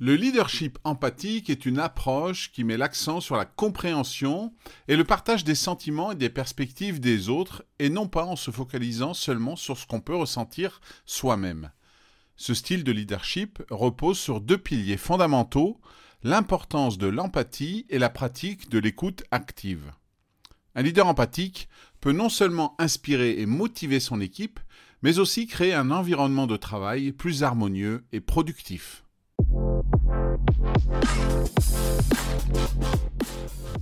Le leadership empathique est une approche qui met l'accent sur la compréhension et le partage des sentiments et des perspectives des autres et non pas en se focalisant seulement sur ce qu'on peut ressentir soi-même. Ce style de leadership repose sur deux piliers fondamentaux, l'importance de l'empathie et la pratique de l'écoute active. Un leader empathique peut non seulement inspirer et motiver son équipe, mais aussi créer un environnement de travail plus harmonieux et productif.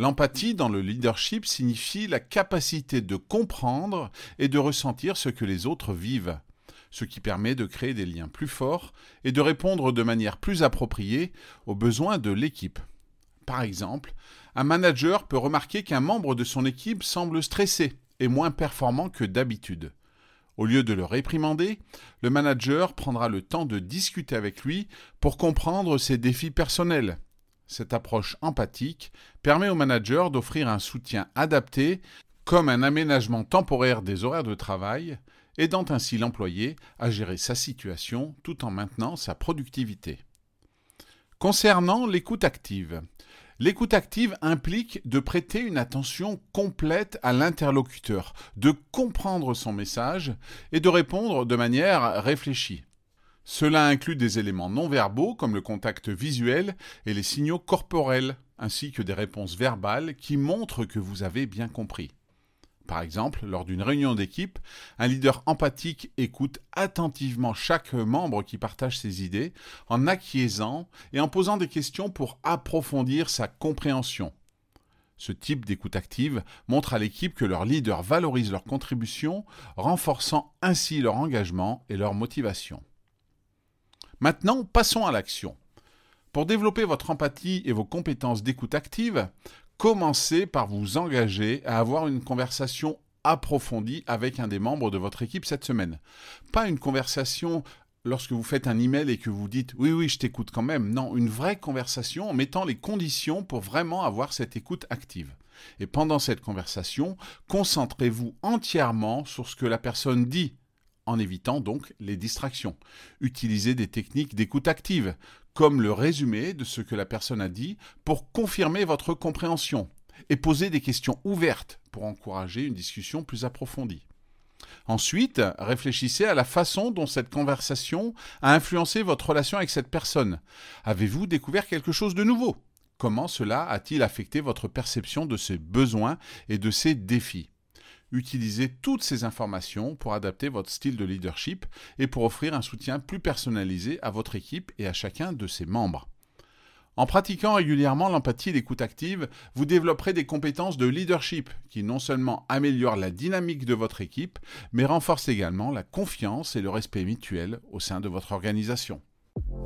L'empathie dans le leadership signifie la capacité de comprendre et de ressentir ce que les autres vivent, ce qui permet de créer des liens plus forts et de répondre de manière plus appropriée aux besoins de l'équipe. Par exemple, un manager peut remarquer qu'un membre de son équipe semble stressé et moins performant que d'habitude. Au lieu de le réprimander, le manager prendra le temps de discuter avec lui pour comprendre ses défis personnels. Cette approche empathique permet au manager d'offrir un soutien adapté, comme un aménagement temporaire des horaires de travail, aidant ainsi l'employé à gérer sa situation tout en maintenant sa productivité. Concernant l'écoute active, L'écoute active implique de prêter une attention complète à l'interlocuteur, de comprendre son message et de répondre de manière réfléchie. Cela inclut des éléments non verbaux comme le contact visuel et les signaux corporels, ainsi que des réponses verbales qui montrent que vous avez bien compris. Par exemple, lors d'une réunion d'équipe, un leader empathique écoute attentivement chaque membre qui partage ses idées, en acquiesçant et en posant des questions pour approfondir sa compréhension. Ce type d'écoute active montre à l'équipe que leur leader valorise leur contribution, renforçant ainsi leur engagement et leur motivation. Maintenant, passons à l'action. Pour développer votre empathie et vos compétences d'écoute active, commencez par vous engager à avoir une conversation approfondie avec un des membres de votre équipe cette semaine. Pas une conversation lorsque vous faites un email et que vous dites oui oui je t'écoute quand même. Non, une vraie conversation en mettant les conditions pour vraiment avoir cette écoute active. Et pendant cette conversation, concentrez-vous entièrement sur ce que la personne dit en évitant donc les distractions. Utilisez des techniques d'écoute active, comme le résumé de ce que la personne a dit, pour confirmer votre compréhension, et posez des questions ouvertes pour encourager une discussion plus approfondie. Ensuite, réfléchissez à la façon dont cette conversation a influencé votre relation avec cette personne. Avez-vous découvert quelque chose de nouveau? Comment cela a-t-il affecté votre perception de ses besoins et de ses défis? Utilisez toutes ces informations pour adapter votre style de leadership et pour offrir un soutien plus personnalisé à votre équipe et à chacun de ses membres. En pratiquant régulièrement l'empathie et l'écoute active, vous développerez des compétences de leadership qui non seulement améliorent la dynamique de votre équipe, mais renforcent également la confiance et le respect mutuel au sein de votre organisation.